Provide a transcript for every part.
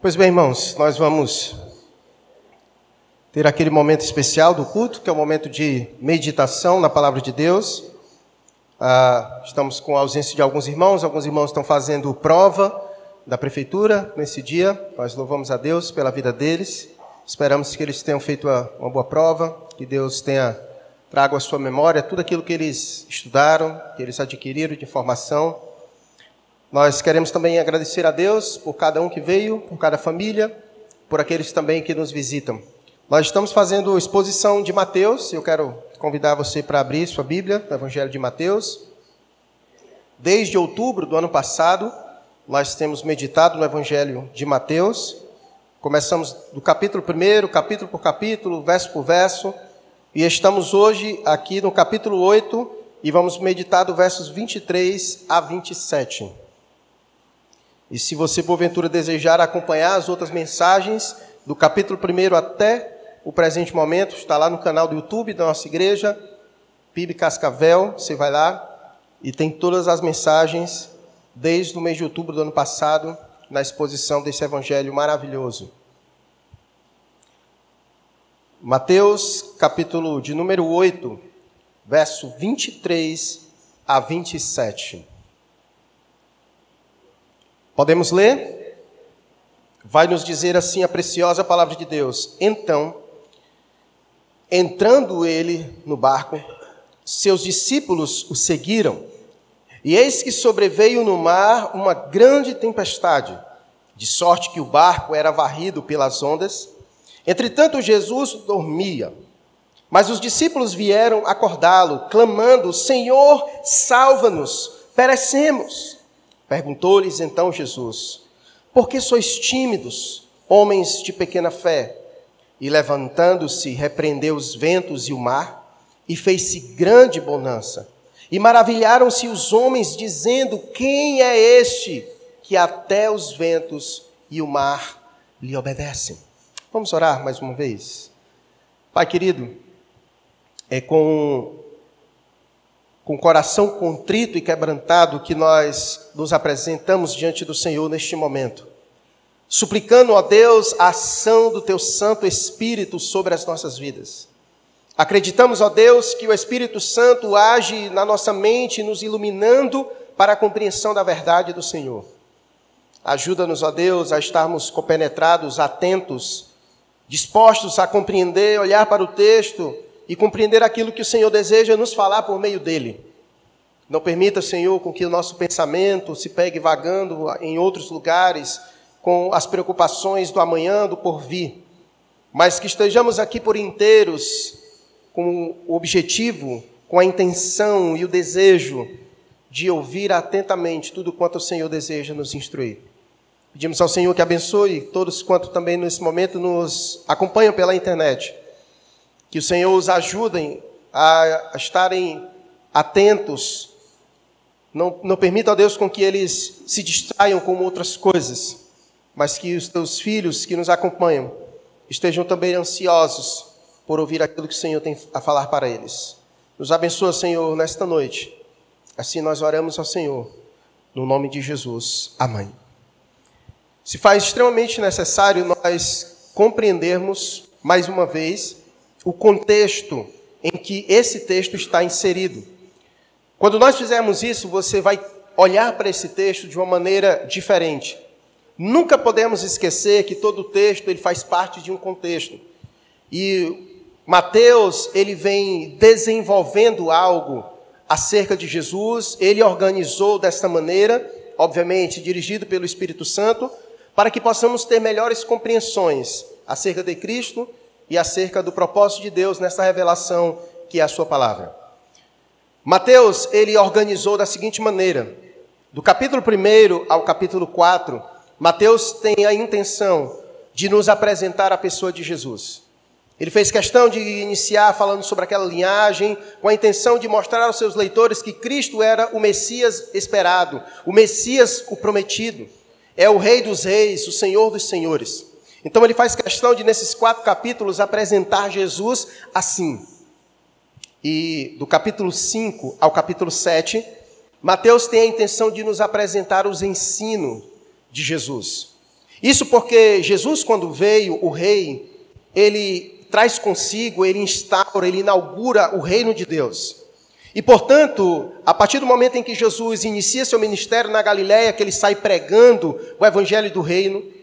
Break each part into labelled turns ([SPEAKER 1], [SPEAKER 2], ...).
[SPEAKER 1] Pois bem, irmãos, nós vamos ter aquele momento especial do culto, que é o momento de meditação na palavra de Deus. Ah, estamos com a ausência de alguns irmãos, alguns irmãos estão fazendo prova da prefeitura nesse dia. Nós louvamos a Deus pela vida deles. Esperamos que eles tenham feito uma boa prova, que Deus tenha trago à sua memória tudo aquilo que eles estudaram, que eles adquiriram de informação nós queremos também agradecer a Deus por cada um que veio, por cada família, por aqueles também que nos visitam. Nós estamos fazendo exposição de Mateus, eu quero convidar você para abrir sua Bíblia, no Evangelho de Mateus. Desde outubro do ano passado, nós temos meditado no Evangelho de Mateus. Começamos do capítulo 1, capítulo por capítulo, verso por verso, e estamos hoje aqui no capítulo 8 e vamos meditar do versos 23 a 27. E se você, porventura, desejar acompanhar as outras mensagens, do capítulo 1 até o presente momento, está lá no canal do YouTube da nossa igreja, PIB Cascavel, você vai lá e tem todas as mensagens desde o mês de outubro do ano passado, na exposição desse evangelho maravilhoso. Mateus, capítulo de número 8, verso 23 a 27. Podemos ler? Vai nos dizer assim a preciosa palavra de Deus. Então, entrando ele no barco, seus discípulos o seguiram. E eis que sobreveio no mar uma grande tempestade, de sorte que o barco era varrido pelas ondas. Entretanto, Jesus dormia. Mas os discípulos vieram acordá-lo, clamando: Senhor, salva-nos, perecemos. Perguntou-lhes então Jesus: Por que sois tímidos, homens de pequena fé? E levantando-se, repreendeu os ventos e o mar, e fez-se grande bonança. E maravilharam-se os homens, dizendo: Quem é este que até os ventos e o mar lhe obedecem? Vamos orar mais uma vez. Pai querido, é com com coração contrito e quebrantado que nós nos apresentamos diante do Senhor neste momento, suplicando a Deus a ação do teu Santo Espírito sobre as nossas vidas. Acreditamos, ó Deus, que o Espírito Santo age na nossa mente, nos iluminando para a compreensão da verdade do Senhor. Ajuda-nos, ó Deus, a estarmos compenetrados, atentos, dispostos a compreender, olhar para o texto e compreender aquilo que o Senhor deseja nos falar por meio dele. Não permita, Senhor, com que o nosso pensamento se pegue vagando em outros lugares, com as preocupações do amanhã, do porvir, mas que estejamos aqui por inteiros, com o objetivo, com a intenção e o desejo de ouvir atentamente tudo quanto o Senhor deseja nos instruir. Pedimos ao Senhor que abençoe todos quanto também nesse momento nos acompanham pela internet que o Senhor os ajude a estarem atentos. Não, não permita, ó Deus, com que eles se distraiam com outras coisas, mas que os teus filhos que nos acompanham estejam também ansiosos por ouvir aquilo que o Senhor tem a falar para eles. Nos abençoa, Senhor, nesta noite. Assim nós oramos ao Senhor, no nome de Jesus. Amém. Se faz extremamente necessário nós compreendermos, mais uma vez, o contexto em que esse texto está inserido. Quando nós fizermos isso, você vai olhar para esse texto de uma maneira diferente. Nunca podemos esquecer que todo texto ele faz parte de um contexto. E Mateus, ele vem desenvolvendo algo acerca de Jesus, ele organizou desta maneira, obviamente dirigido pelo Espírito Santo, para que possamos ter melhores compreensões acerca de Cristo e acerca do propósito de Deus nessa revelação que é a sua palavra. Mateus, ele organizou da seguinte maneira: do capítulo 1 ao capítulo 4, Mateus tem a intenção de nos apresentar a pessoa de Jesus. Ele fez questão de iniciar falando sobre aquela linhagem, com a intenção de mostrar aos seus leitores que Cristo era o Messias esperado, o Messias o prometido, é o Rei dos Reis, o Senhor dos Senhores. Então ele faz questão de, nesses quatro capítulos, apresentar Jesus assim. E do capítulo 5 ao capítulo 7, Mateus tem a intenção de nos apresentar os ensinos de Jesus. Isso porque Jesus, quando veio, o rei, ele traz consigo, ele instaura, ele inaugura o reino de Deus. E, portanto, a partir do momento em que Jesus inicia seu ministério na Galiléia, que ele sai pregando o evangelho do reino,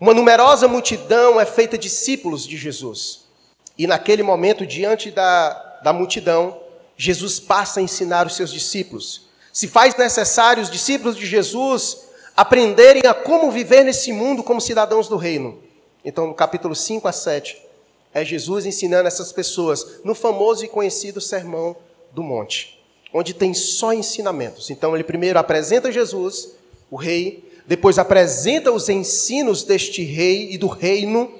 [SPEAKER 1] uma numerosa multidão é feita discípulos de Jesus. E naquele momento, diante da, da multidão, Jesus passa a ensinar os seus discípulos. Se faz necessário os discípulos de Jesus aprenderem a como viver nesse mundo como cidadãos do reino. Então, no capítulo 5 a 7, é Jesus ensinando essas pessoas no famoso e conhecido Sermão do Monte, onde tem só ensinamentos. Então, ele primeiro apresenta Jesus, o rei, depois apresenta os ensinos deste rei e do reino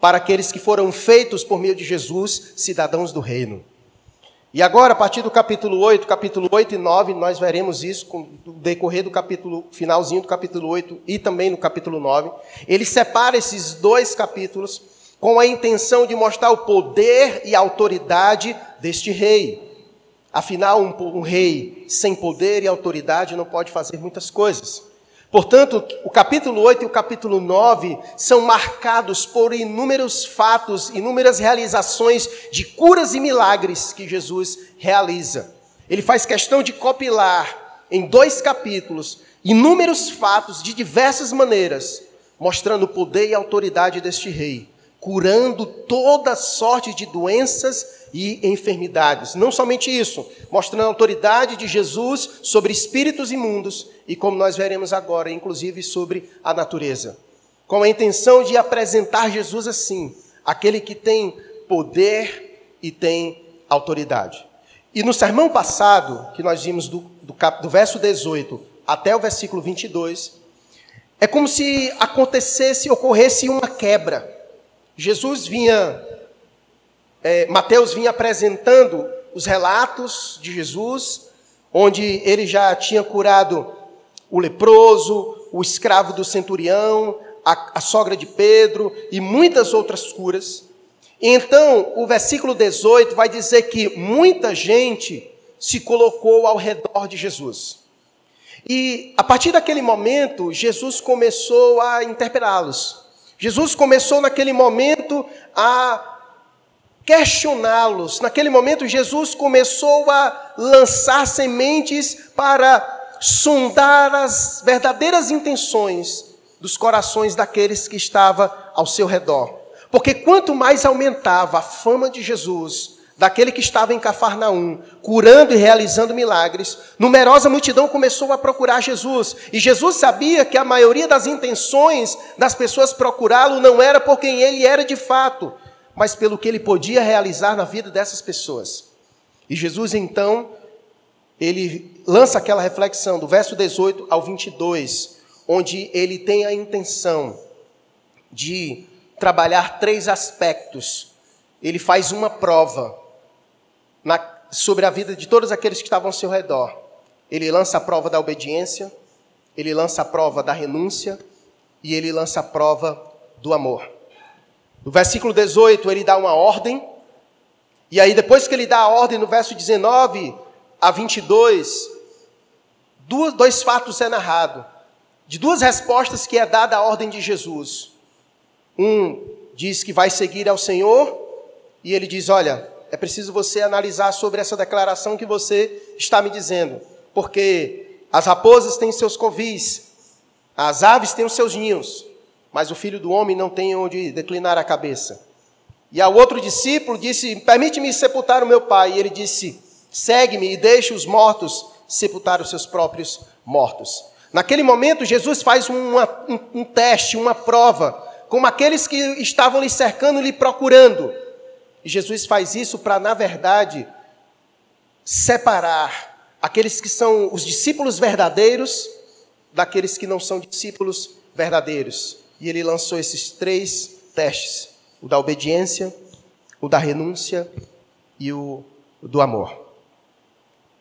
[SPEAKER 1] para aqueles que foram feitos por meio de Jesus, cidadãos do reino. E agora, a partir do capítulo 8, capítulo 8 e 9, nós veremos isso com o decorrer do capítulo, finalzinho do capítulo 8 e também no capítulo 9. Ele separa esses dois capítulos com a intenção de mostrar o poder e a autoridade deste rei. Afinal, um, um rei sem poder e autoridade não pode fazer muitas coisas. Portanto, o capítulo 8 e o capítulo 9 são marcados por inúmeros fatos, inúmeras realizações de curas e milagres que Jesus realiza. Ele faz questão de copilar em dois capítulos inúmeros fatos de diversas maneiras, mostrando o poder e autoridade deste rei, curando toda sorte de doenças e enfermidades. Não somente isso, mostrando a autoridade de Jesus sobre espíritos imundos e, como nós veremos agora, inclusive sobre a natureza. Com a intenção de apresentar Jesus assim, aquele que tem poder e tem autoridade. E no sermão passado, que nós vimos do, do, cap, do verso 18 até o versículo 22, é como se acontecesse, ocorresse uma quebra. Jesus vinha é, Mateus vinha apresentando os relatos de Jesus, onde ele já tinha curado o leproso, o escravo do centurião, a, a sogra de Pedro e muitas outras curas. Então, o versículo 18 vai dizer que muita gente se colocou ao redor de Jesus. E a partir daquele momento, Jesus começou a interpelá-los. Jesus começou naquele momento a questioná-los. Naquele momento, Jesus começou a lançar sementes para sondar as verdadeiras intenções dos corações daqueles que estavam ao seu redor. Porque quanto mais aumentava a fama de Jesus, daquele que estava em Cafarnaum, curando e realizando milagres, numerosa multidão começou a procurar Jesus. E Jesus sabia que a maioria das intenções das pessoas procurá-lo não era por quem ele era de fato, mas pelo que ele podia realizar na vida dessas pessoas. E Jesus então, ele lança aquela reflexão do verso 18 ao 22, onde ele tem a intenção de trabalhar três aspectos. Ele faz uma prova na, sobre a vida de todos aqueles que estavam ao seu redor. Ele lança a prova da obediência, ele lança a prova da renúncia e ele lança a prova do amor. No versículo 18, ele dá uma ordem, e aí, depois que ele dá a ordem, no verso 19 a 22, duas, dois fatos é narrado, de duas respostas que é dada a ordem de Jesus. Um diz que vai seguir ao Senhor, e ele diz: Olha, é preciso você analisar sobre essa declaração que você está me dizendo, porque as raposas têm seus covis, as aves têm os seus ninhos, mas o filho do homem não tem onde declinar a cabeça. E ao outro discípulo disse: Permite-me sepultar o meu pai. E ele disse: Segue-me e deixe os mortos sepultar os seus próprios mortos. Naquele momento, Jesus faz uma, um, um teste, uma prova, como aqueles que estavam lhe cercando, lhe procurando. E Jesus faz isso para, na verdade, separar aqueles que são os discípulos verdadeiros daqueles que não são discípulos verdadeiros. E ele lançou esses três testes: o da obediência, o da renúncia e o do amor.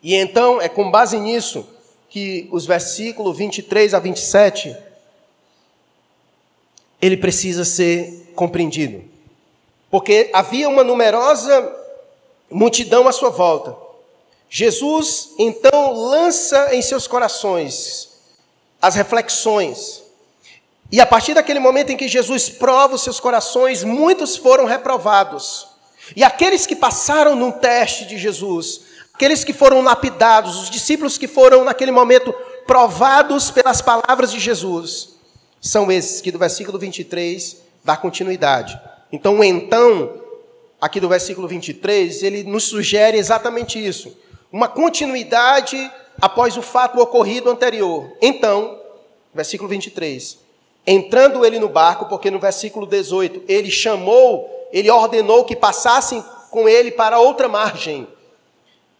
[SPEAKER 1] E então é com base nisso que os versículos 23 a 27 ele precisa ser compreendido. Porque havia uma numerosa multidão à sua volta. Jesus então lança em seus corações as reflexões E a partir daquele momento em que Jesus prova os seus corações, muitos foram reprovados. E aqueles que passaram no teste de Jesus, aqueles que foram lapidados, os discípulos que foram naquele momento provados pelas palavras de Jesus, são esses que do versículo 23 dá continuidade. Então, então, aqui do versículo 23, ele nos sugere exatamente isso. Uma continuidade após o fato ocorrido anterior. Então, versículo 23. Entrando ele no barco, porque no versículo 18 ele chamou, ele ordenou que passassem com ele para outra margem.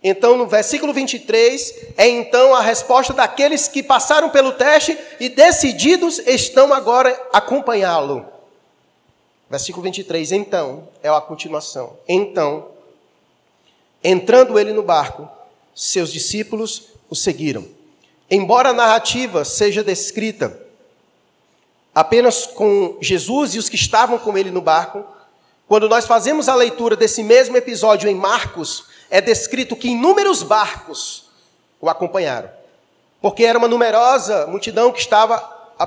[SPEAKER 1] Então, no versículo 23, é então a resposta daqueles que passaram pelo teste e decididos estão agora acompanhá-lo. Versículo 23, então, é a continuação. Então, entrando ele no barco, seus discípulos o seguiram. Embora a narrativa seja descrita apenas com Jesus e os que estavam com ele no barco, quando nós fazemos a leitura desse mesmo episódio em Marcos, é descrito que inúmeros barcos o acompanharam. Porque era uma numerosa multidão que estava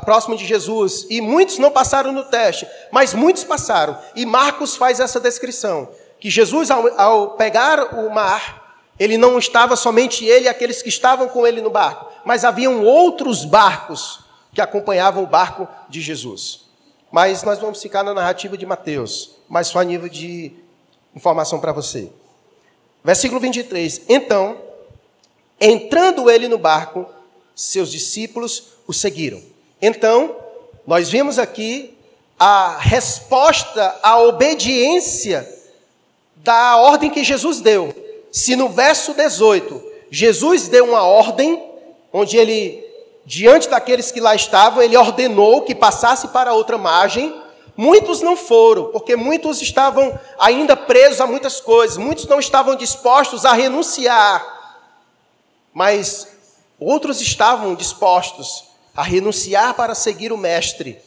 [SPEAKER 1] próximo de Jesus e muitos não passaram no teste, mas muitos passaram. E Marcos faz essa descrição: que Jesus, ao, ao pegar o mar, ele não estava somente ele e aqueles que estavam com ele no barco, mas haviam outros barcos que acompanhavam o barco de Jesus. Mas nós vamos ficar na narrativa de Mateus, mas só a nível de informação para você. Versículo 23. Então, entrando ele no barco, seus discípulos o seguiram. Então, nós vimos aqui a resposta à obediência da ordem que Jesus deu. Se no verso 18 Jesus deu uma ordem, onde ele, diante daqueles que lá estavam, ele ordenou que passasse para outra margem, muitos não foram, porque muitos estavam ainda presos a muitas coisas, muitos não estavam dispostos a renunciar, mas outros estavam dispostos a renunciar para seguir o Mestre.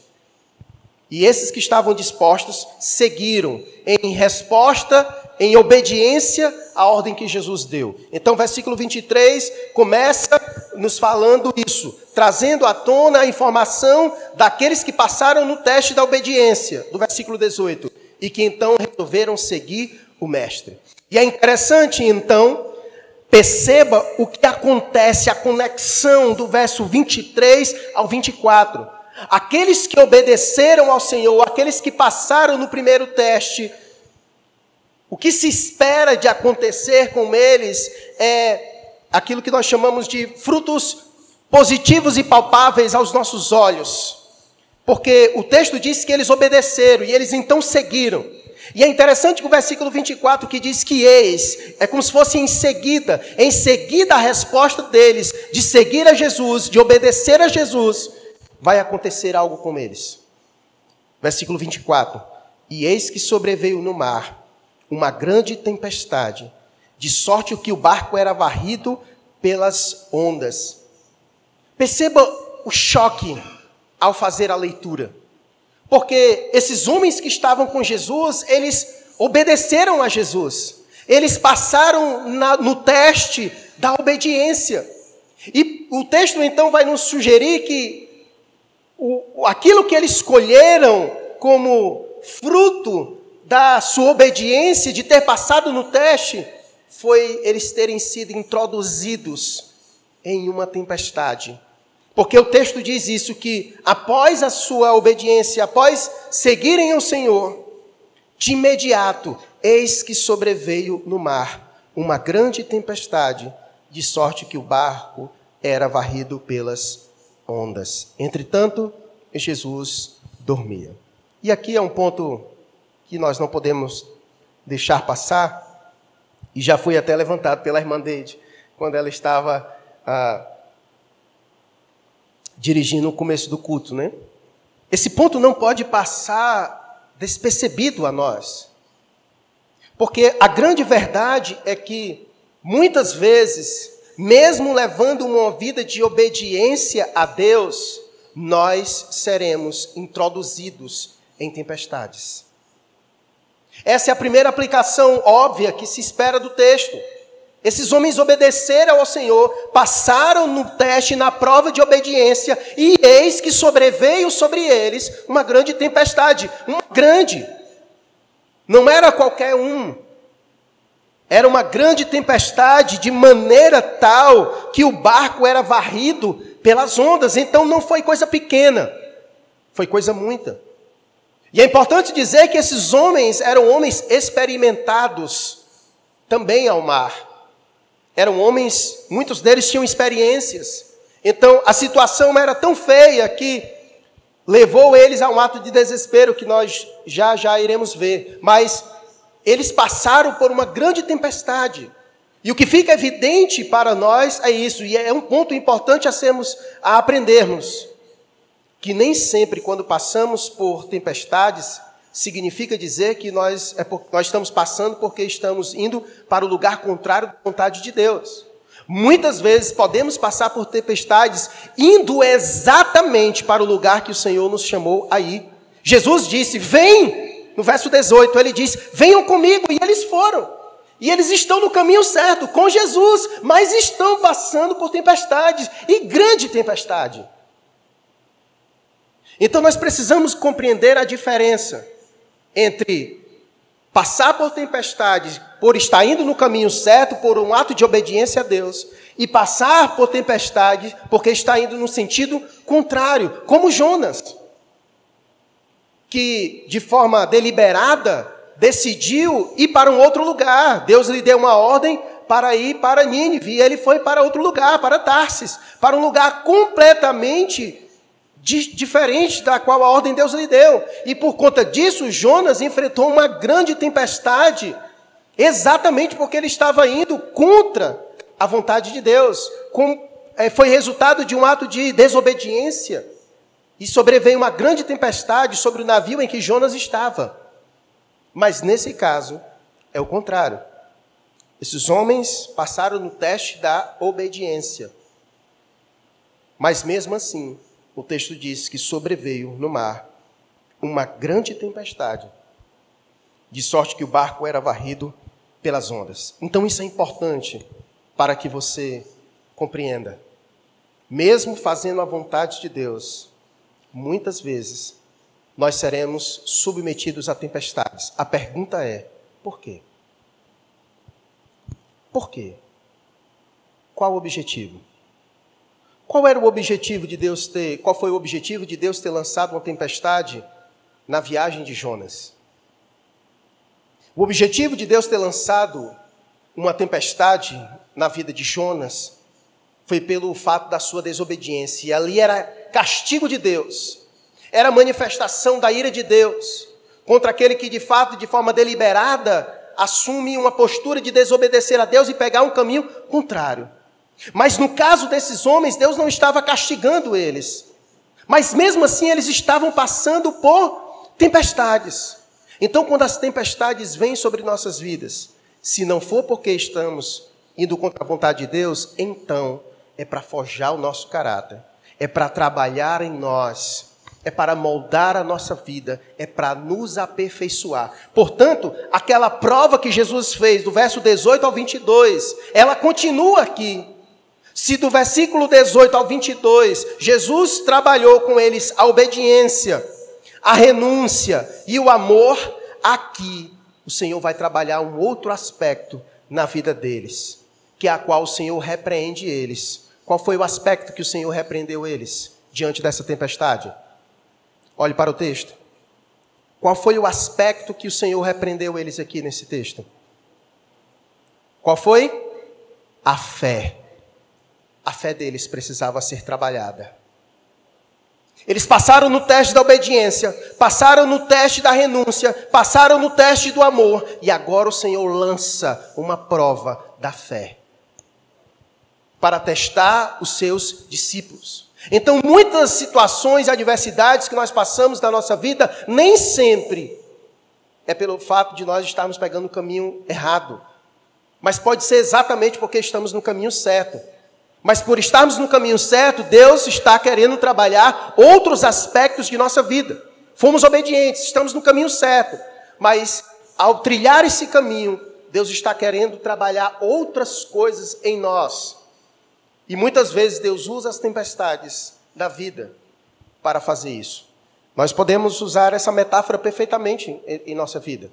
[SPEAKER 1] E esses que estavam dispostos seguiram em resposta em obediência à ordem que Jesus deu. Então, versículo 23 começa nos falando isso, trazendo à tona a informação daqueles que passaram no teste da obediência, do versículo 18, e que então resolveram seguir o Mestre. E é interessante, então, perceba o que acontece, a conexão do verso 23 ao 24. Aqueles que obedeceram ao Senhor, aqueles que passaram no primeiro teste, o que se espera de acontecer com eles é aquilo que nós chamamos de frutos positivos e palpáveis aos nossos olhos. Porque o texto diz que eles obedeceram e eles então seguiram. E é interessante que o versículo 24 que diz que eis, é como se fosse em seguida, em seguida a resposta deles de seguir a Jesus, de obedecer a Jesus, vai acontecer algo com eles. Versículo 24: E eis que sobreveio no mar uma grande tempestade, de sorte que o barco era varrido pelas ondas. Perceba o choque ao fazer a leitura. Porque esses homens que estavam com Jesus, eles obedeceram a Jesus. Eles passaram na, no teste da obediência. E o texto então vai nos sugerir que o, aquilo que eles escolheram como fruto da sua obediência, de ter passado no teste, foi eles terem sido introduzidos em uma tempestade. Porque o texto diz isso que após a sua obediência, após seguirem o Senhor, de imediato, eis que sobreveio no mar uma grande tempestade, de sorte que o barco era varrido pelas ondas. Entretanto, Jesus dormia. E aqui é um ponto que nós não podemos deixar passar, e já foi até levantado pela irmã Deide, quando ela estava ah, dirigindo o começo do culto, né? Esse ponto não pode passar despercebido a nós. Porque a grande verdade é que, muitas vezes, mesmo levando uma vida de obediência a Deus, nós seremos introduzidos em tempestades. Essa é a primeira aplicação óbvia que se espera do texto. Esses homens obedeceram ao Senhor, passaram no teste, na prova de obediência, e eis que sobreveio sobre eles uma grande tempestade. Uma grande. Não era qualquer um. Era uma grande tempestade, de maneira tal que o barco era varrido pelas ondas. Então não foi coisa pequena, foi coisa muita. E é importante dizer que esses homens eram homens experimentados também ao mar. Eram homens, muitos deles tinham experiências. Então a situação era tão feia que levou eles a um ato de desespero que nós já já iremos ver. Mas eles passaram por uma grande tempestade. E o que fica evidente para nós é isso, e é um ponto importante a sermos a aprendermos que nem sempre quando passamos por tempestades significa dizer que nós, é por, nós estamos passando porque estamos indo para o lugar contrário da vontade de Deus. Muitas vezes podemos passar por tempestades indo exatamente para o lugar que o Senhor nos chamou a ir. Jesus disse: Vem, no verso 18, ele diz: Venham comigo, e eles foram. E eles estão no caminho certo, com Jesus, mas estão passando por tempestades, e grande tempestade. Então nós precisamos compreender a diferença entre passar por tempestades, por estar indo no caminho certo, por um ato de obediência a Deus, e passar por tempestades porque está indo no sentido contrário, como Jonas que de forma deliberada decidiu ir para um outro lugar. Deus lhe deu uma ordem para ir para Nínive e ele foi para outro lugar, para Tarsis, para um lugar completamente diferente da qual a ordem Deus lhe deu. E por conta disso, Jonas enfrentou uma grande tempestade, exatamente porque ele estava indo contra a vontade de Deus. Com, é, foi resultado de um ato de desobediência. E sobreveio uma grande tempestade sobre o navio em que Jonas estava. Mas nesse caso, é o contrário. Esses homens passaram no teste da obediência. Mas mesmo assim, o texto diz que sobreveio no mar uma grande tempestade, de sorte que o barco era varrido pelas ondas. Então isso é importante para que você compreenda. Mesmo fazendo a vontade de Deus, muitas vezes nós seremos submetidos a tempestades. A pergunta é: por quê? Por quê? Qual o objetivo? Qual era o objetivo de Deus ter, qual foi o objetivo de Deus ter lançado uma tempestade na viagem de Jonas? O objetivo de Deus ter lançado uma tempestade na vida de Jonas foi pelo fato da sua desobediência. E ali era castigo de Deus, era manifestação da ira de Deus contra aquele que de fato, de forma deliberada, assume uma postura de desobedecer a Deus e pegar um caminho contrário. Mas no caso desses homens, Deus não estava castigando eles. Mas mesmo assim, eles estavam passando por tempestades. Então, quando as tempestades vêm sobre nossas vidas, se não for porque estamos indo contra a vontade de Deus, então é para forjar o nosso caráter é para trabalhar em nós, é para moldar a nossa vida, é para nos aperfeiçoar. Portanto, aquela prova que Jesus fez, do verso 18 ao 22, ela continua aqui. Se do versículo 18 ao 22, Jesus trabalhou com eles a obediência, a renúncia e o amor, aqui o Senhor vai trabalhar um outro aspecto na vida deles, que é a qual o Senhor repreende eles qual foi o aspecto que o Senhor repreendeu eles diante dessa tempestade? Olhe para o texto. Qual foi o aspecto que o Senhor repreendeu eles aqui nesse texto? Qual foi? A fé. A fé deles precisava ser trabalhada. Eles passaram no teste da obediência, passaram no teste da renúncia, passaram no teste do amor, e agora o Senhor lança uma prova da fé para testar os seus discípulos. Então, muitas situações e adversidades que nós passamos na nossa vida, nem sempre é pelo fato de nós estarmos pegando o caminho errado, mas pode ser exatamente porque estamos no caminho certo. Mas por estarmos no caminho certo, Deus está querendo trabalhar outros aspectos de nossa vida. Fomos obedientes, estamos no caminho certo, mas ao trilhar esse caminho, Deus está querendo trabalhar outras coisas em nós. E muitas vezes Deus usa as tempestades da vida para fazer isso. Nós podemos usar essa metáfora perfeitamente em, nossa vida.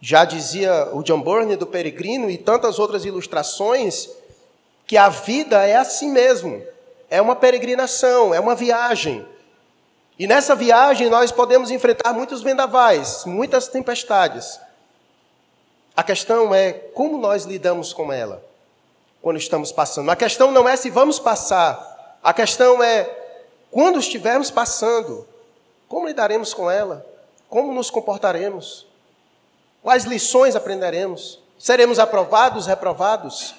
[SPEAKER 1] Já dizia o John Burney do Peregrino e tantas outras ilustrações que a vida é assim mesmo. É uma peregrinação, é uma viagem. E nessa viagem nós podemos enfrentar muitos vendavais, muitas tempestades. A questão é como nós lidamos com ela quando estamos passando. A questão não é se vamos passar, a questão é quando estivermos passando, como lidaremos com ela? Como nos comportaremos? Quais lições aprenderemos? Seremos aprovados, reprovados?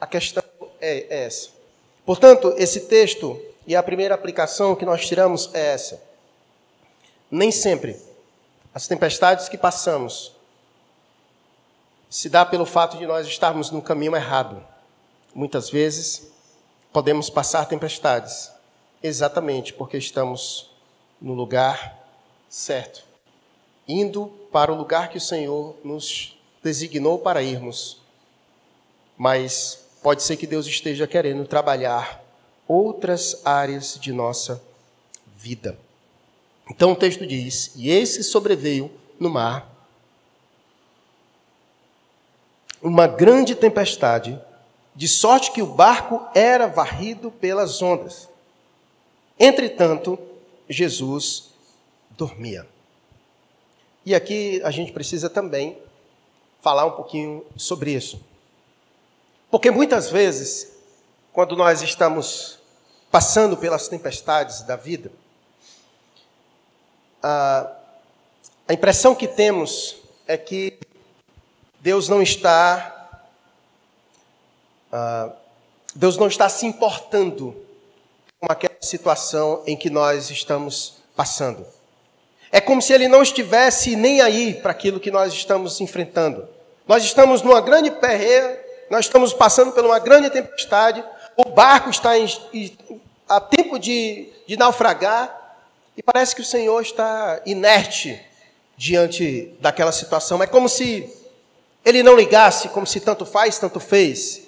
[SPEAKER 1] A questão é essa. Portanto, esse texto e a primeira aplicação que nós tiramos é essa. Nem sempre as tempestades que passamos se dá pelo fato de nós estarmos no caminho errado. Muitas vezes podemos passar tempestades exatamente porque estamos no lugar certo, indo para o lugar que o Senhor nos designou para irmos. Mas pode ser que Deus esteja querendo trabalhar outras áreas de nossa vida. Então o texto diz: E esse sobreveio no mar uma grande tempestade, de sorte que o barco era varrido pelas ondas. Entretanto, Jesus dormia. E aqui a gente precisa também falar um pouquinho sobre isso. Porque muitas vezes, quando nós estamos passando pelas tempestades da vida, a, a impressão que temos é que Deus não está, Deus não está se importando com aquela situação em que nós estamos passando. É como se Ele não estivesse nem aí para aquilo que nós estamos enfrentando. Nós estamos numa grande perreira, nós estamos passando por uma grande tempestade, o barco está em, a tempo de, de naufragar, e parece que o Senhor está inerte diante daquela situação. É como se ele não ligasse como se tanto faz, tanto fez.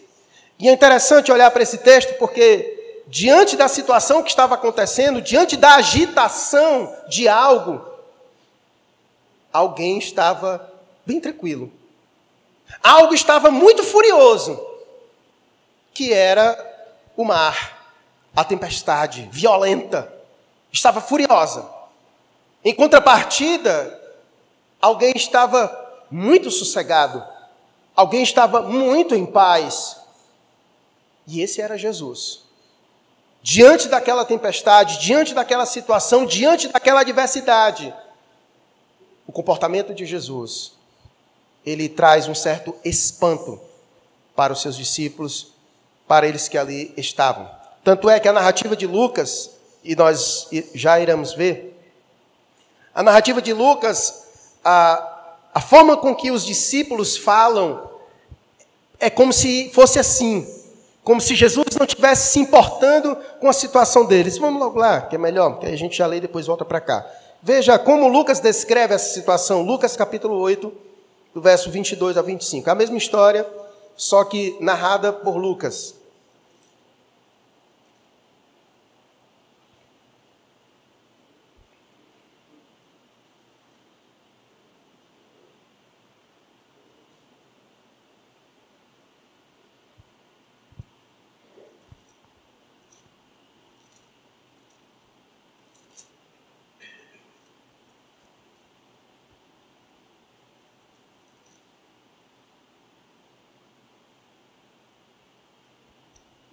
[SPEAKER 1] E é interessante olhar para esse texto porque, diante da situação que estava acontecendo, diante da agitação de algo, alguém estava bem tranquilo. Algo estava muito furioso, que era o mar, a tempestade violenta, estava furiosa. Em contrapartida, alguém estava muito sossegado. Alguém estava muito em paz. E esse era Jesus. Diante daquela tempestade, diante daquela situação, diante daquela adversidade, o comportamento de Jesus, ele traz um certo espanto para os seus discípulos, para eles que ali estavam. Tanto é que a narrativa de Lucas, e nós já iremos ver, a narrativa de Lucas, a, a forma com que os discípulos falam é como se fosse assim, como se Jesus não estivesse se importando com a situação deles. Vamos logo lá, que é melhor, porque a gente já lê e depois volta para cá. Veja como Lucas descreve essa situação. Lucas capítulo 8, do verso 22 a 25. A mesma história, só que narrada por Lucas.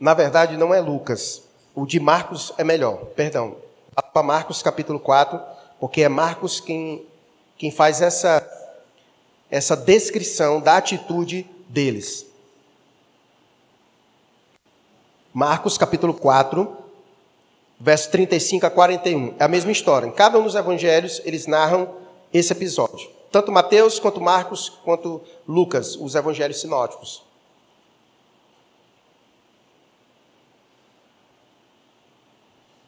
[SPEAKER 1] Na verdade, não é Lucas. O de Marcos é melhor. Perdão. Para Marcos capítulo 4, porque é Marcos quem, quem faz essa, essa descrição da atitude deles. Marcos capítulo 4, verso 35 a 41. É a mesma história. Em cada um dos evangelhos, eles narram esse episódio. Tanto Mateus, quanto Marcos, quanto Lucas, os evangelhos sinóticos.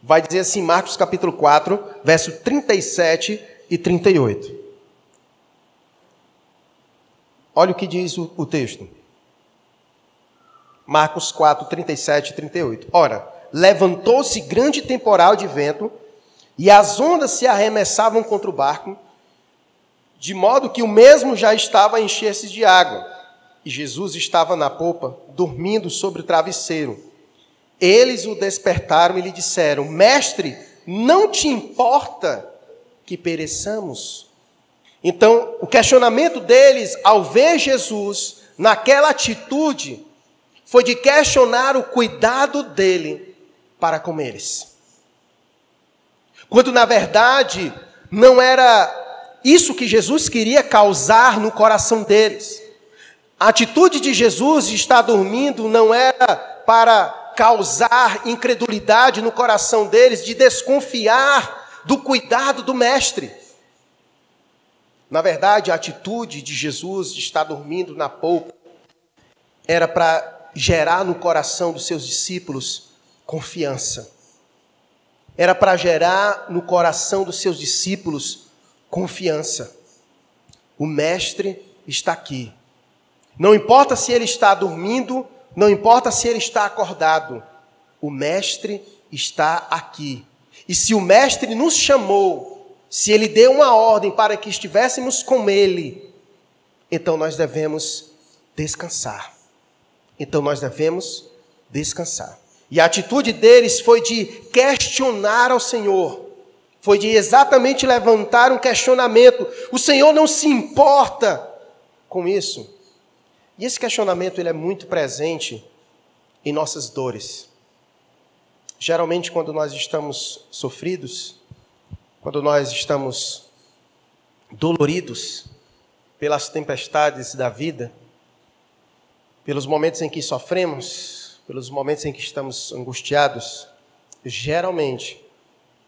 [SPEAKER 1] Vai dizer assim, Marcos capítulo 4, verso 37 e 38. Olha o que diz o, o texto. Marcos 4, 37 e 38. Ora, levantou-se grande temporal de vento, e as ondas se arremessavam contra o barco, de modo que o mesmo já estava a encher-se de água. E Jesus estava na popa, dormindo sobre o travesseiro. Eles o despertaram e lhe disseram: Mestre, não te importa que pereçamos? Então, o questionamento deles ao ver Jesus naquela atitude foi de questionar o cuidado dele para com eles. Quando na verdade não era isso que Jesus queria causar no coração deles. A atitude de Jesus de estar dormindo não era para causar incredulidade no coração deles, de desconfiar do cuidado do Mestre. Na verdade, a atitude de Jesus de estar dormindo na polpa era para gerar no coração dos seus discípulos confiança. Era para gerar no coração dos seus discípulos confiança. O Mestre está aqui. Não importa se ele está dormindo, não importa se ele está acordado, o Mestre está aqui. E se o Mestre nos chamou, se ele deu uma ordem para que estivéssemos com ele, então nós devemos descansar. Então nós devemos descansar. E a atitude deles foi de questionar ao Senhor, foi de exatamente levantar um questionamento. O Senhor não se importa com isso. E esse questionamento ele é muito presente em nossas dores. Geralmente, quando nós estamos sofridos, quando nós estamos doloridos pelas tempestades da vida, pelos momentos em que sofremos, pelos momentos em que estamos angustiados, geralmente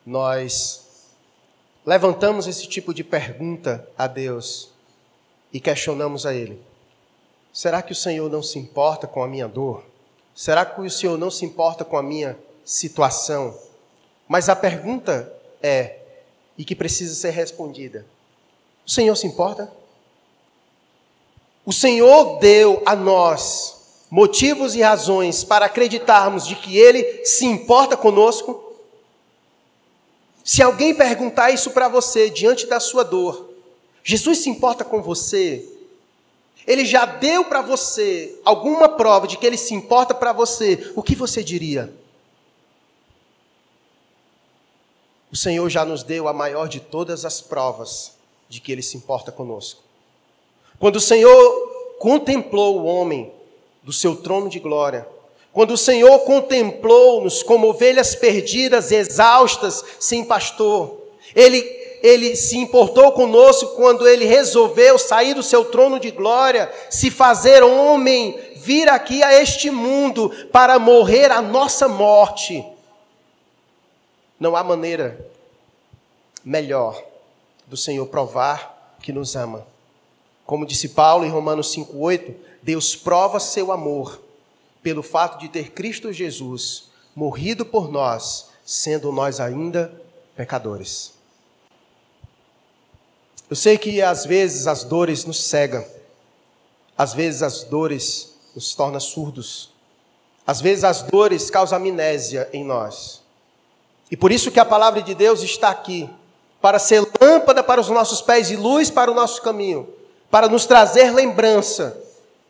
[SPEAKER 1] nós levantamos esse tipo de pergunta a Deus e questionamos a Ele. Será que o Senhor não se importa com a minha dor? Será que o Senhor não se importa com a minha situação? Mas a pergunta é, e que precisa ser respondida: o Senhor se importa? O Senhor deu a nós motivos e razões para acreditarmos de que Ele se importa conosco? Se alguém perguntar isso para você diante da sua dor, Jesus se importa com você? Ele já deu para você alguma prova de que ele se importa para você, o que você diria? O Senhor já nos deu a maior de todas as provas de que ele se importa conosco. Quando o Senhor contemplou o homem do seu trono de glória, quando o Senhor contemplou-nos como ovelhas perdidas, exaustas, sem pastor, ele ele se importou conosco quando ele resolveu sair do seu trono de glória, se fazer homem, vir aqui a este mundo para morrer a nossa morte. Não há maneira melhor do Senhor provar que nos ama. Como disse Paulo em Romanos 5,8, Deus prova seu amor pelo fato de ter Cristo Jesus morrido por nós, sendo nós ainda pecadores. Eu sei que às vezes as dores nos cegam, às vezes as dores nos tornam surdos, às vezes as dores causam amnésia em nós. E por isso que a palavra de Deus está aqui, para ser lâmpada para os nossos pés e luz para o nosso caminho, para nos trazer lembrança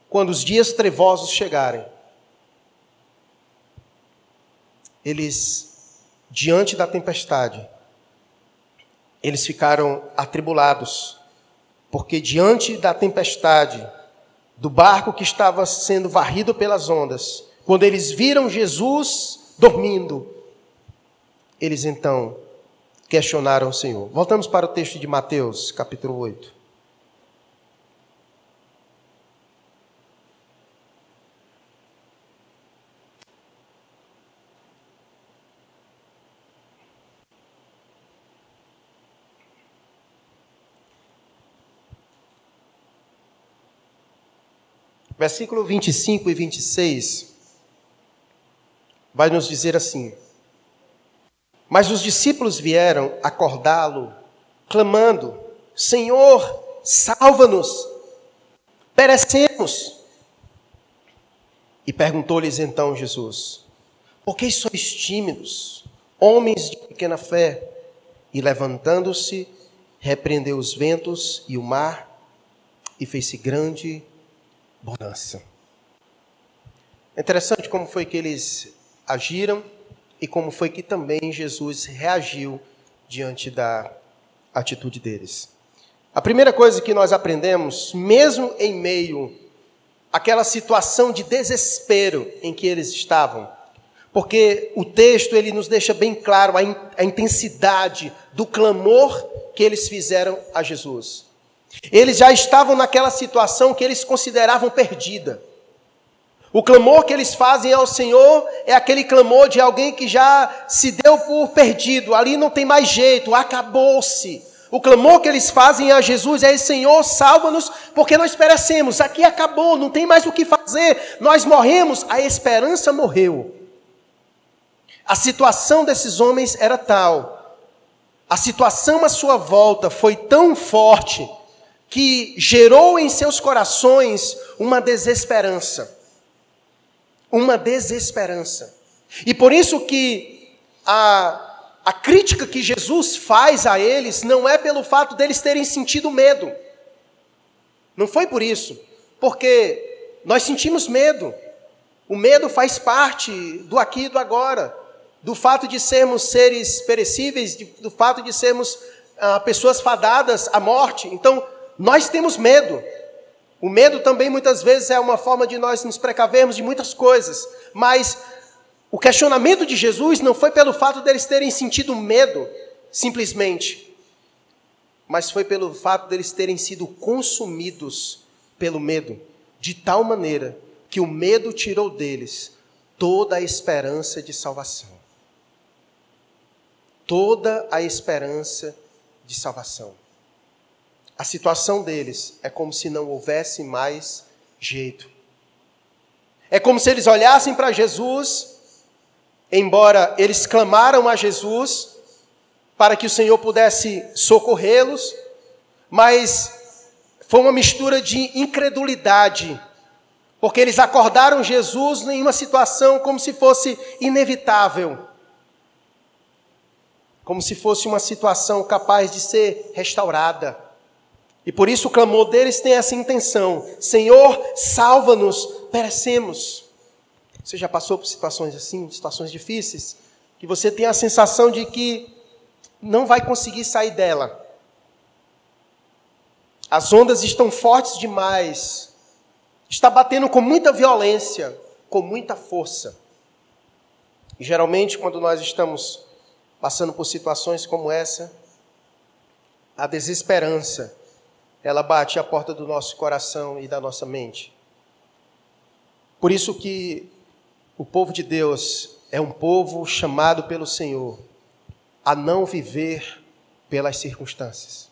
[SPEAKER 1] quando os dias trevosos chegarem. Eles, diante da tempestade, eles ficaram atribulados, porque diante da tempestade, do barco que estava sendo varrido pelas ondas, quando eles viram Jesus dormindo, eles então questionaram o Senhor. Voltamos para o texto de Mateus, capítulo 8. Versículo 25 e 26 vai nos dizer assim: Mas os discípulos vieram acordá-lo, clamando: Senhor, salva-nos, perecemos. E perguntou-lhes então Jesus: Por que sois tímidos, homens de pequena fé? E levantando-se, repreendeu os ventos e o mar, e fez-se grande bonança. É interessante como foi que eles agiram e como foi que também Jesus reagiu diante da atitude deles. A primeira coisa que nós aprendemos, mesmo em meio àquela situação de desespero em que eles estavam, porque o texto ele nos deixa bem claro a, in, a intensidade do clamor que eles fizeram a Jesus. Eles já estavam naquela situação que eles consideravam perdida. O clamor que eles fazem ao Senhor é aquele clamor de alguém que já se deu por perdido, ali não tem mais jeito, acabou-se. O clamor que eles fazem a Jesus é: Senhor, salva-nos, porque nós perecemos, aqui acabou, não tem mais o que fazer, nós morremos, a esperança morreu. A situação desses homens era tal, a situação à sua volta foi tão forte, que gerou em seus corações uma desesperança uma desesperança. E por isso que a, a crítica que Jesus faz a eles não é pelo fato deles terem sentido medo. Não foi por isso. Porque nós sentimos medo. O medo faz parte do aqui e do agora. Do fato de sermos seres perecíveis, do fato de sermos ah, pessoas fadadas à morte. Então, nós temos medo. O medo também muitas vezes é uma forma de nós nos precavermos de muitas coisas, mas o questionamento de Jesus não foi pelo fato deles terem sentido medo, simplesmente, mas foi pelo fato deles terem sido consumidos pelo medo, de tal maneira que o medo tirou deles toda a esperança de salvação. Toda a esperança de salvação. A situação deles é como se não houvesse mais jeito. É como se eles olhassem para Jesus, embora eles clamaram a Jesus para que o Senhor pudesse socorrê-los, mas foi uma mistura de incredulidade, porque eles acordaram Jesus em uma situação como se fosse inevitável, como se fosse uma situação capaz de ser restaurada. E por isso o clamor deles tem essa intenção: Senhor, salva-nos, perecemos. Você já passou por situações assim, situações difíceis, que você tem a sensação de que não vai conseguir sair dela. As ondas estão fortes demais, está batendo com muita violência, com muita força. E geralmente, quando nós estamos passando por situações como essa, a desesperança ela bate à porta do nosso coração e da nossa mente. Por isso que o povo de Deus é um povo chamado pelo Senhor a não viver pelas circunstâncias.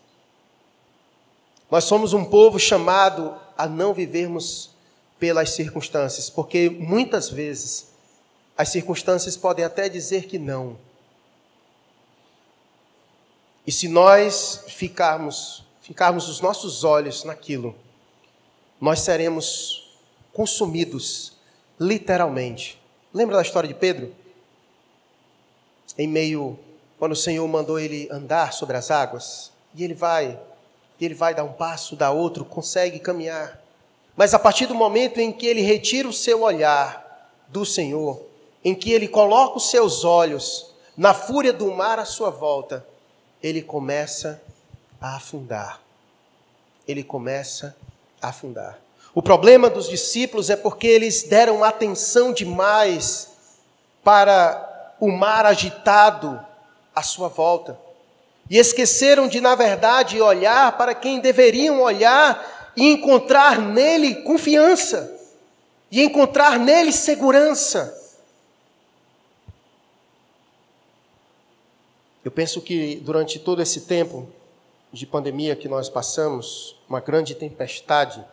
[SPEAKER 1] Nós somos um povo chamado a não vivermos pelas circunstâncias, porque muitas vezes as circunstâncias podem até dizer que não. E se nós ficarmos ficarmos os nossos olhos naquilo, nós seremos consumidos, literalmente. Lembra da história de Pedro? Em meio, quando o Senhor mandou ele andar sobre as águas, e ele vai, e ele vai dar um passo, dá outro, consegue caminhar. Mas a partir do momento em que ele retira o seu olhar do Senhor, em que ele coloca os seus olhos na fúria do mar à sua volta, ele começa a afundar. Ele começa a afundar. O problema dos discípulos é porque eles deram atenção demais para o mar agitado à sua volta. E esqueceram de, na verdade, olhar para quem deveriam olhar e encontrar nele confiança, e encontrar nele segurança. Eu penso que durante todo esse tempo, de pandemia que nós passamos, uma grande tempestade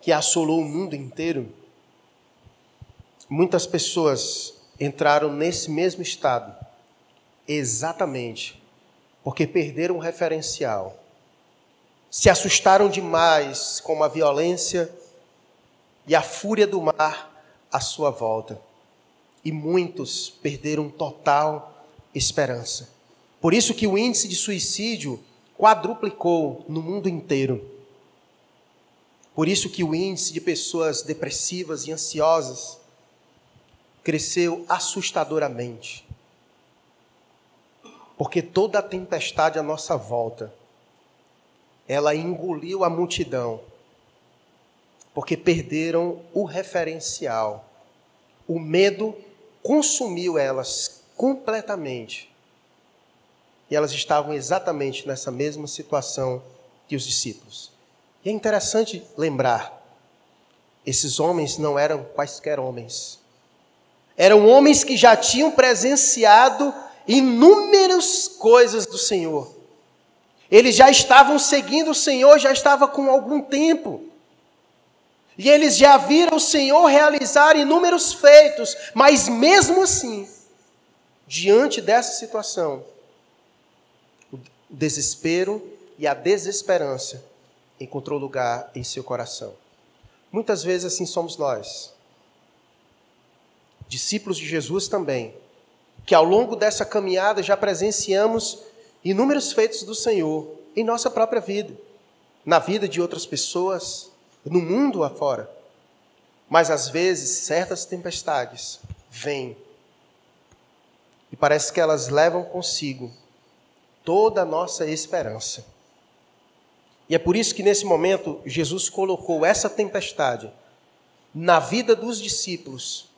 [SPEAKER 1] que assolou o mundo inteiro, muitas pessoas entraram nesse mesmo estado, exatamente porque perderam o referencial, se assustaram demais com a violência e a fúria do mar à sua volta. E muitos perderam total esperança. Por isso que o índice de suicídio quadruplicou no mundo inteiro. Por isso que o índice de pessoas depressivas e ansiosas cresceu assustadoramente. Porque toda a tempestade à nossa volta, ela engoliu a multidão. Porque perderam o referencial. O medo consumiu elas completamente. E elas estavam exatamente nessa mesma situação que os discípulos. E é interessante lembrar: esses homens não eram quaisquer homens. Eram homens que já tinham presenciado inúmeras coisas do Senhor. Eles já estavam seguindo o Senhor, já estava com algum tempo. E eles já viram o Senhor realizar inúmeros feitos, mas mesmo assim, diante dessa situação, o desespero e a desesperança encontrou lugar em seu coração. Muitas vezes assim somos nós. Discípulos de Jesus também, que ao longo dessa caminhada já presenciamos inúmeros feitos do Senhor em nossa própria vida, na vida de outras pessoas, no mundo afora. Mas às vezes certas tempestades vêm e parece que elas levam consigo toda a nossa esperança. E é por isso que nesse momento Jesus colocou essa tempestade na vida dos discípulos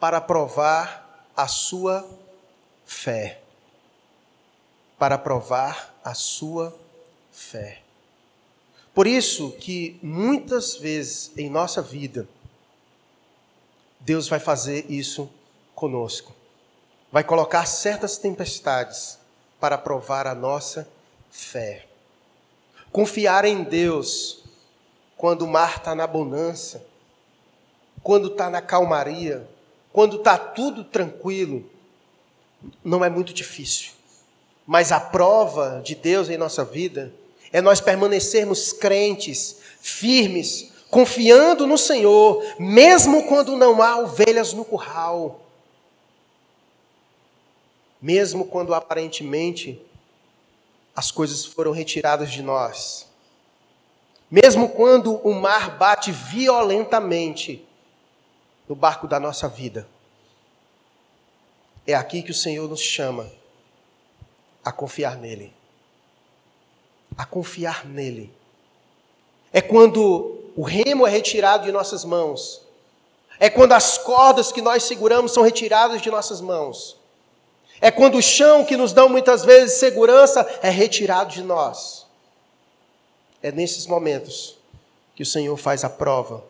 [SPEAKER 1] para provar a sua fé. Para provar a sua fé. Por isso que muitas vezes em nossa vida, Deus vai fazer isso conosco. Vai colocar certas tempestades para provar a nossa fé. Confiar em Deus quando o mar está na bonança, quando está na calmaria, quando está tudo tranquilo, não é muito difícil. Mas a prova de Deus em nossa vida é nós permanecermos crentes, firmes, confiando no Senhor, mesmo quando não há ovelhas no curral. Mesmo quando aparentemente as coisas foram retiradas de nós. Mesmo quando o mar bate violentamente no barco da nossa vida, é aqui que o Senhor nos chama a confiar nele. A confiar nele. É quando o remo é retirado de nossas mãos. É quando as cordas que nós seguramos são retiradas de nossas mãos. É quando o chão que nos dá muitas vezes segurança é retirado de nós. É nesses momentos que o Senhor faz a prova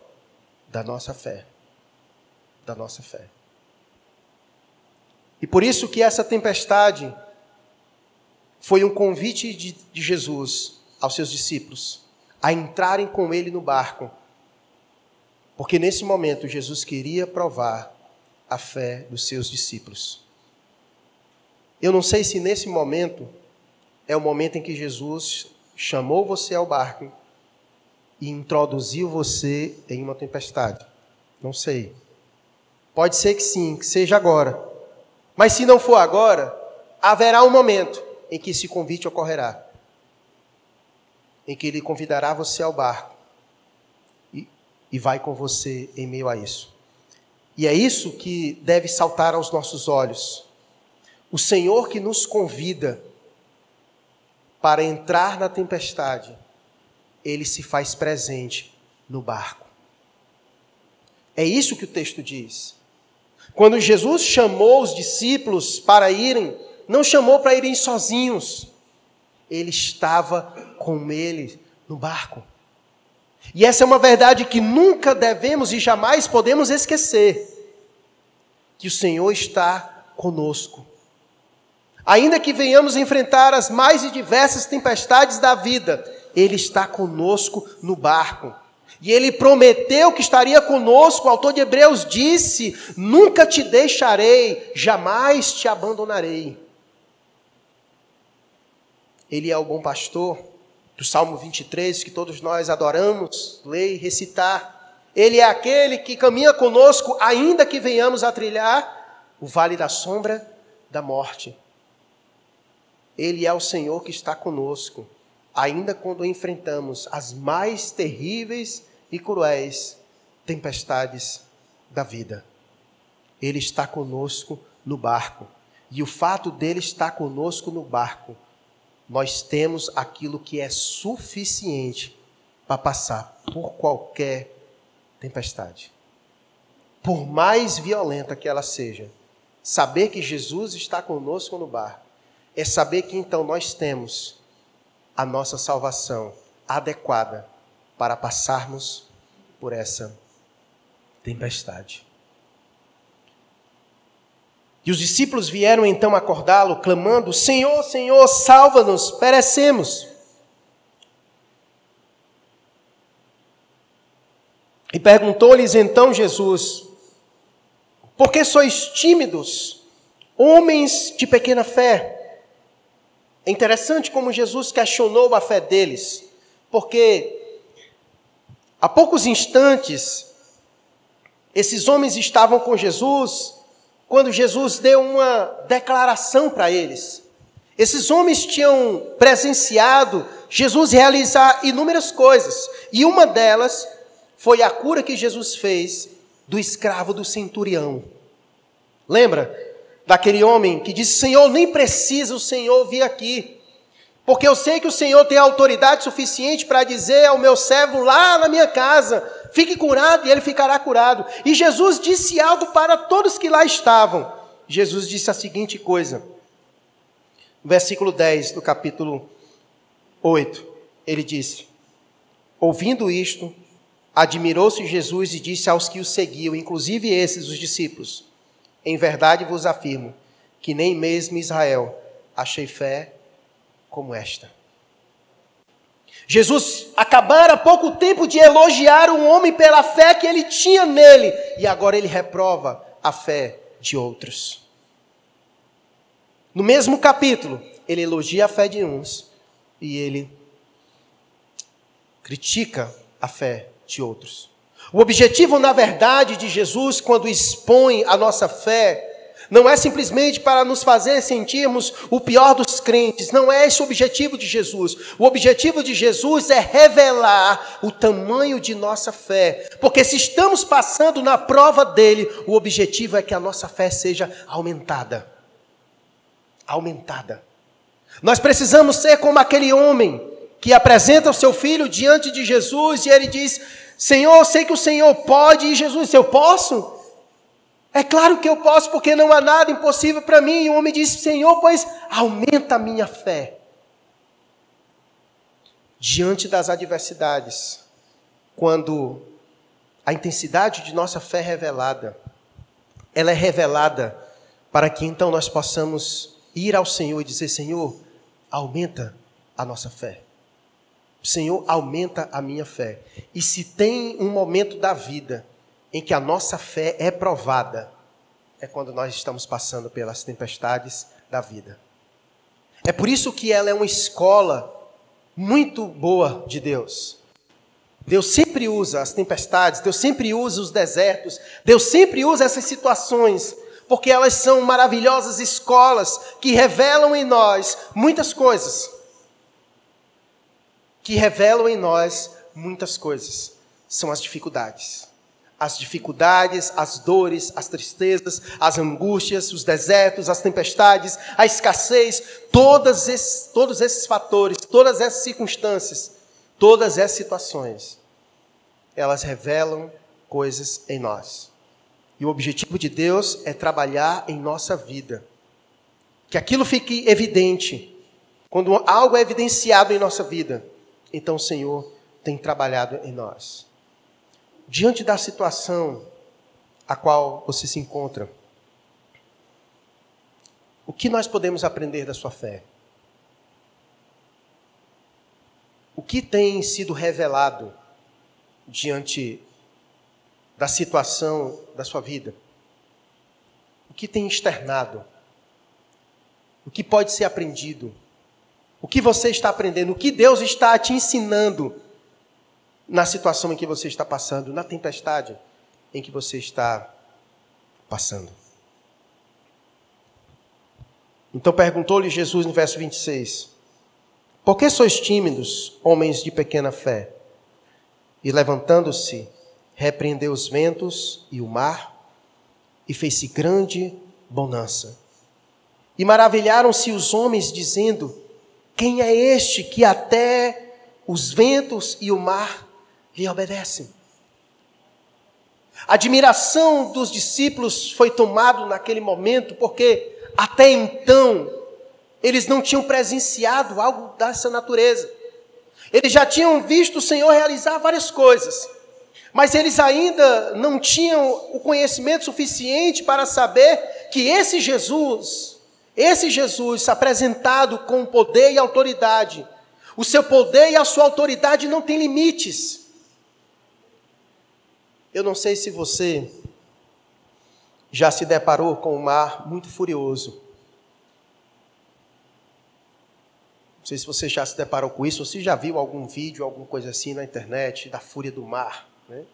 [SPEAKER 1] da nossa fé. Da nossa fé. E por isso que essa tempestade foi um convite de, de Jesus aos seus discípulos a entrarem com ele no barco. Porque nesse momento Jesus queria provar a fé dos seus discípulos. Eu não sei se nesse momento é o momento em que Jesus chamou você ao barco e introduziu você em uma tempestade. Não sei. Pode ser que sim, que seja agora. Mas se não for agora, haverá um momento em que esse convite ocorrerá. Em que ele convidará você ao barco e, e vai com você em meio a isso. E é isso que deve saltar aos nossos olhos o Senhor que nos convida para entrar na tempestade, ele se faz presente no barco. É isso que o texto diz. Quando Jesus chamou os discípulos para irem, não chamou para irem sozinhos, ele estava com eles no barco. E essa é uma verdade que nunca devemos e jamais podemos esquecer: que o Senhor está conosco. Ainda que venhamos enfrentar as mais diversas tempestades da vida, Ele está conosco no barco. E Ele prometeu que estaria conosco. O autor de Hebreus disse: Nunca te deixarei, jamais te abandonarei. Ele é o bom pastor do Salmo 23, que todos nós adoramos ler e recitar. Ele é aquele que caminha conosco, ainda que venhamos a trilhar o vale da sombra da morte. Ele é o Senhor que está conosco, ainda quando enfrentamos as mais terríveis e cruéis tempestades da vida. Ele está conosco no barco. E o fato dele estar conosco no barco, nós temos aquilo que é suficiente para passar por qualquer tempestade. Por mais violenta que ela seja, saber que Jesus está conosco no barco é saber que então nós temos a nossa salvação adequada para passarmos por essa tempestade. E os discípulos vieram então acordá-lo, clamando: Senhor, Senhor, salva-nos, perecemos. E perguntou-lhes então Jesus: Por que sois tímidos, homens de pequena fé? É interessante como Jesus questionou a fé deles, porque há poucos instantes esses homens estavam com Jesus quando Jesus deu uma declaração para eles. Esses homens tinham presenciado Jesus realizar inúmeras coisas, e uma delas foi a cura que Jesus fez do escravo do centurião. Lembra daquele homem que disse: Senhor, nem precisa o Senhor vir aqui, porque eu sei que o Senhor tem autoridade suficiente para dizer ao meu servo lá na minha casa: fique curado e ele ficará curado. E Jesus disse algo para todos que lá estavam. Jesus disse a seguinte coisa, versículo 10 do capítulo 8. Ele disse: Ouvindo isto, admirou-se Jesus e disse aos que o seguiam, inclusive esses, os discípulos: Em verdade vos afirmo que nem mesmo Israel achei fé como esta. Jesus acabara pouco tempo de elogiar um homem pela fé que ele tinha nele, e agora ele reprova a fé de outros. No mesmo capítulo, ele elogia a fé de uns e ele critica a fé de outros. O objetivo, na verdade, de Jesus, quando expõe a nossa fé, não é simplesmente para nos fazer sentirmos o pior dos crentes, não é esse o objetivo de Jesus. O objetivo de Jesus é revelar o tamanho de nossa fé, porque se estamos passando na prova dele, o objetivo é que a nossa fé seja aumentada. Aumentada. Nós precisamos ser como aquele homem que apresenta o seu filho diante de Jesus e ele diz: Senhor, eu sei que o Senhor pode, e Jesus Eu posso? É claro que eu posso, porque não há nada impossível para mim. E o homem disse: Senhor, pois aumenta a minha fé. Diante das adversidades, quando a intensidade de nossa fé é revelada, ela é revelada para que então nós possamos ir ao Senhor e dizer: Senhor, aumenta a nossa fé. Senhor, aumenta a minha fé. E se tem um momento da vida em que a nossa fé é provada é quando nós estamos passando pelas tempestades da vida. É por isso que ela é uma escola muito boa de Deus. Deus sempre usa as tempestades, Deus sempre usa os desertos, Deus sempre usa essas situações, porque elas são maravilhosas escolas que revelam em nós muitas coisas. Que revelam em nós muitas coisas. São as dificuldades as dificuldades, as dores, as tristezas, as angústias, os desertos, as tempestades, a escassez, todos esses, todos esses fatores, todas essas circunstâncias, todas essas situações, elas revelam coisas em nós. E o objetivo de Deus é trabalhar em nossa vida. Que aquilo fique evidente. Quando algo é evidenciado em nossa vida, então o Senhor tem trabalhado em nós diante da situação a qual você se encontra, o que nós podemos aprender da sua fé? O que tem sido revelado diante da situação da sua vida? O que tem externado? O que pode ser aprendido? O que você está aprendendo? O que Deus está te ensinando na situação em que você está passando, na tempestade em que você está passando? Então perguntou-lhe Jesus no verso 26: Por que sois tímidos, homens de pequena fé? E levantando-se, repreendeu os ventos e o mar, e fez-se grande bonança. E maravilharam-se os homens, dizendo: Quem é este que até os ventos e o mar lhe obedecem? A admiração dos discípulos foi tomada naquele momento, porque até então eles não tinham presenciado algo dessa natureza. Eles já tinham visto o Senhor realizar várias coisas, mas eles ainda não tinham o conhecimento suficiente para saber que esse Jesus, esse Jesus apresentado com poder e autoridade, o seu poder e a sua autoridade não tem limites. Eu não sei se você já se deparou com um mar muito furioso. Não sei se você já se deparou com isso, ou se já viu algum vídeo, alguma coisa assim na internet, da fúria do mar. Né?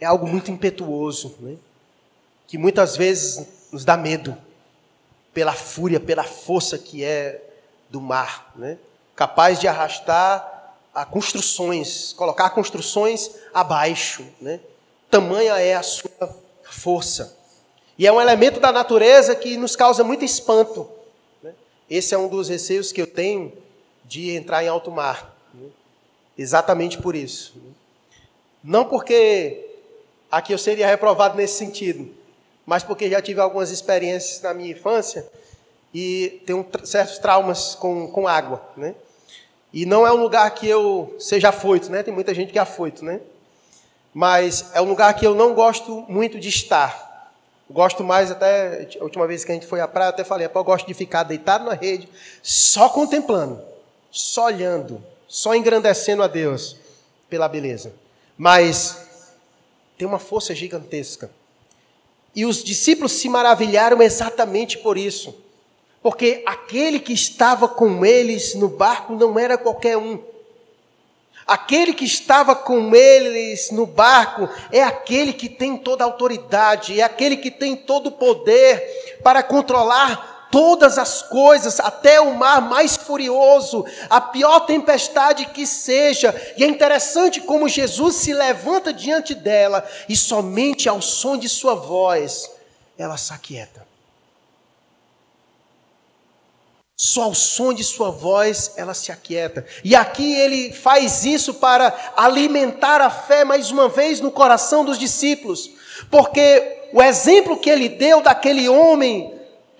[SPEAKER 1] É algo muito impetuoso, né? que muitas vezes nos dá medo, pela fúria, pela força que é do mar, né? capaz de arrastar a construções, colocar construções abaixo. Né? Tamanha é a sua força. E é um elemento da natureza que nos causa muito espanto. Esse é um dos receios que eu tenho de entrar em alto mar. Né? Exatamente por isso. Não porque aqui eu seria reprovado nesse sentido, mas porque já tive algumas experiências na minha infância e tenho certos traumas com, com água, né? E não é um lugar que eu seja afoito, né? Tem muita gente que é afoito, né? Mas é um lugar que eu não gosto muito de estar. Gosto mais até, a última vez que a gente foi à praia, eu até falei, eu gosto de ficar deitado na rede, só contemplando, só olhando, só engrandecendo a Deus pela beleza. Mas tem uma força gigantesca. E os discípulos se maravilharam exatamente por isso. Porque aquele que estava com eles no barco não era qualquer um. Aquele que estava com eles no barco é aquele que tem toda a autoridade, é aquele que tem todo o poder para controlar todas as coisas, até o mar mais furioso, a pior tempestade que seja. E é interessante como Jesus se levanta diante dela e somente ao som de sua voz ela se aquieta. Só ao som de sua voz ela se aquieta. E aqui ele faz isso para alimentar a fé mais uma vez no coração dos discípulos. Porque o exemplo que ele deu daquele homem,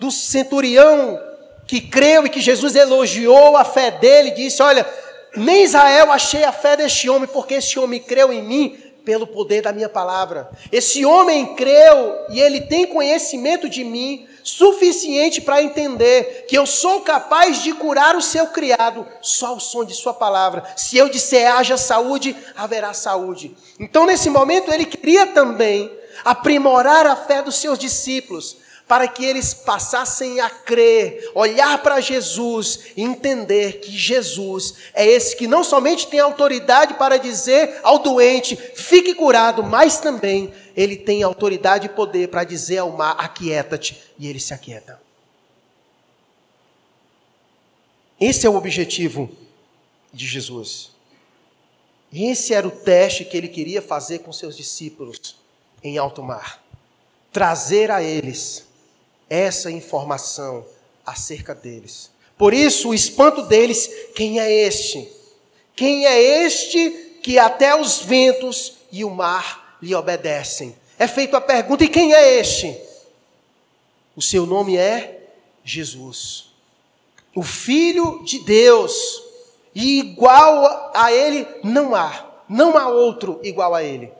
[SPEAKER 1] do centurião, que creu e que Jesus elogiou a fé dele, disse: Olha, nem Israel achei a fé deste homem, porque esse homem creu em mim pelo poder da minha palavra. Esse homem creu e ele tem conhecimento de mim suficiente para entender que eu sou capaz de curar o seu criado só ao som de sua palavra. Se eu disser haja saúde, haverá saúde. Então, nesse momento, ele queria também aprimorar a fé dos seus discípulos, para que eles passassem a crer, olhar para Jesus e entender que Jesus é esse que não somente tem autoridade para dizer ao doente, fique curado, mas também ele tem autoridade e poder para dizer ao mar, aquieta-te, e ele se aquieta. Esse é o objetivo de Jesus. Esse era o teste que ele queria fazer com seus discípulos em alto mar. Trazer a eles essa informação acerca deles. Por isso, o espanto deles: quem é este? Quem é este que até os ventos e o mar lhe obedecem? É feita a pergunta: e quem é este? O seu nome é Jesus, o Filho de Deus, e igual a Ele não há, não há outro igual a Ele.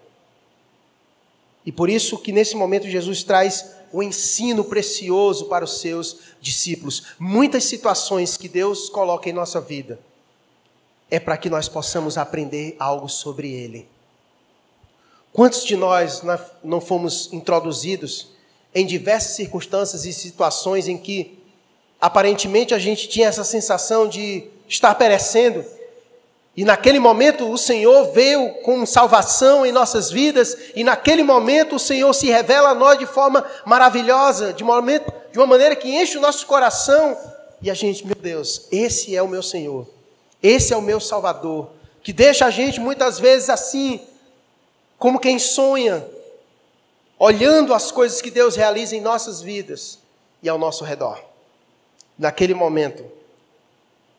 [SPEAKER 1] E por isso que nesse momento Jesus traz o ensino precioso para os seus discípulos. Muitas situações que Deus coloca em nossa vida é para que nós possamos aprender algo sobre Ele. Quantos de nós não fomos introduzidos em diversas circunstâncias e situações em que Aparentemente a gente tinha essa sensação de estar perecendo. E naquele momento o Senhor veio com salvação em nossas vidas, e naquele momento o Senhor se revela a nós de forma maravilhosa, de, momento, de uma maneira que enche o nosso coração, e a gente, meu Deus, esse é o meu Senhor, esse é o meu Salvador, que deixa a gente muitas vezes assim, como quem sonha, olhando as coisas que Deus realiza em nossas vidas e ao nosso redor. Naquele momento,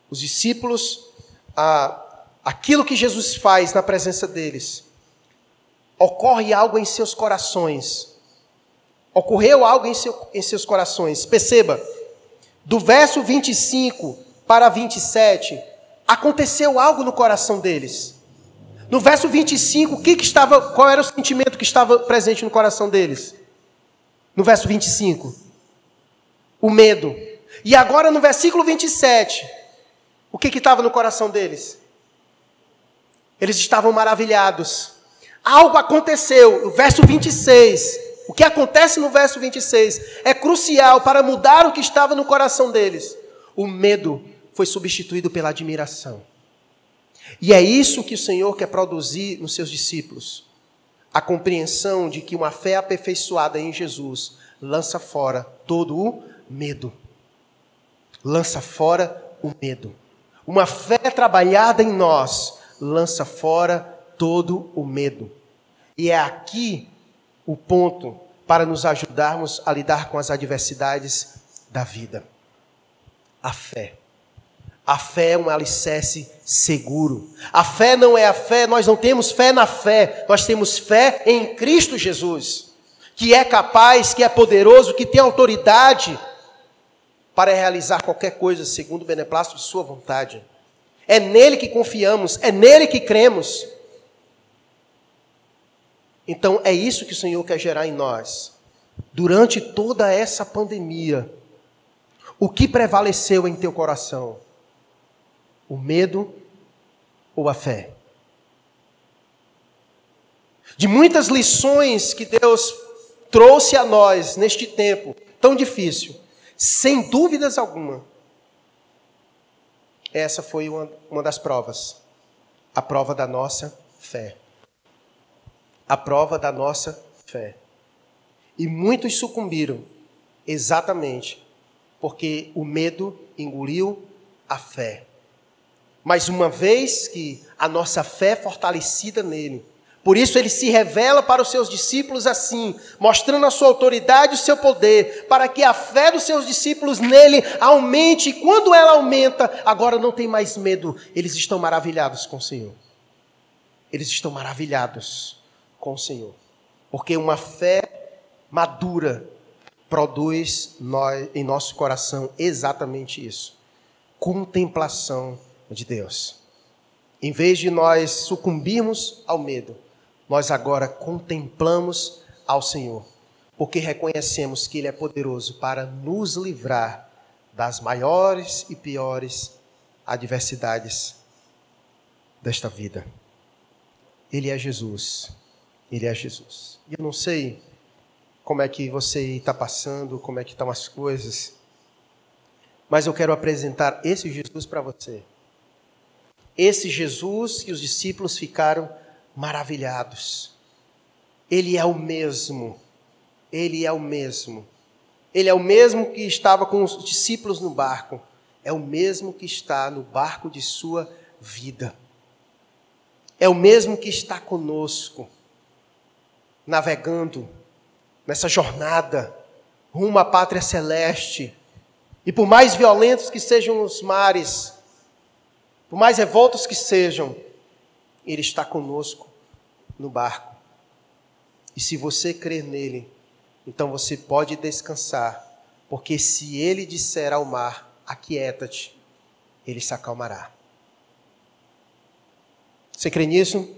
[SPEAKER 1] os discípulos, ah, aquilo que Jesus faz na presença deles, ocorre algo em seus corações. Ocorreu algo em, seu, em seus corações. Perceba, do verso 25 para 27, aconteceu algo no coração deles. No verso 25, o que, que estava, qual era o sentimento que estava presente no coração deles? No verso 25, o medo. E agora no versículo 27, o que estava no coração deles? Eles estavam maravilhados. Algo aconteceu. No verso 26, o que acontece no verso 26 é crucial para mudar o que estava no coração deles. O medo foi substituído pela admiração. E é isso que o Senhor quer produzir nos seus discípulos. A compreensão de que uma fé aperfeiçoada em Jesus lança fora todo o medo. Lança fora o medo. Uma fé trabalhada em nós lança fora todo o medo. E é aqui o ponto para nos ajudarmos a lidar com as adversidades da vida. A fé. A fé é um alicerce seguro. A fé não é a fé, nós não temos fé na fé, nós temos fé em Cristo Jesus, que é capaz, que é poderoso, que tem autoridade para realizar qualquer coisa segundo o beneplácito de Sua vontade. É nele que confiamos, é nele que cremos. Então é isso que o Senhor quer gerar em nós. Durante toda essa pandemia, o que prevaleceu em teu coração? O medo ou a fé? De muitas lições que Deus trouxe a nós neste tempo tão difícil, sem dúvidas alguma, essa foi uma, uma das provas. A prova da nossa fé. A prova da nossa fé. E muitos sucumbiram exatamente porque o medo engoliu a fé. Mas uma vez que a nossa fé fortalecida nele, por isso ele se revela para os seus discípulos assim, mostrando a sua autoridade e o seu poder, para que a fé dos seus discípulos nele aumente, e quando ela aumenta, agora não tem mais medo, eles estão maravilhados com o Senhor. Eles estão maravilhados com o Senhor. Porque uma fé madura produz em nosso coração exatamente isso: contemplação de Deus. Em vez de nós sucumbirmos ao medo, nós agora contemplamos ao Senhor, porque reconhecemos que Ele é poderoso para nos livrar das maiores e piores adversidades desta vida. Ele é Jesus. Ele é Jesus. E eu não sei como é que você está passando, como é que estão as coisas, mas eu quero apresentar esse Jesus para você. Esse Jesus que os discípulos ficaram maravilhados. Ele é o mesmo. Ele é o mesmo. Ele é o mesmo que estava com os discípulos no barco. É o mesmo que está no barco de sua vida. É o mesmo que está conosco, navegando nessa jornada rumo à pátria celeste. E por mais violentos que sejam os mares, por mais revoltos que sejam, Ele está conosco no barco. E se você crer nele, então você pode descansar, porque se Ele disser ao mar, aquieta-te, Ele se acalmará. Você crê nisso?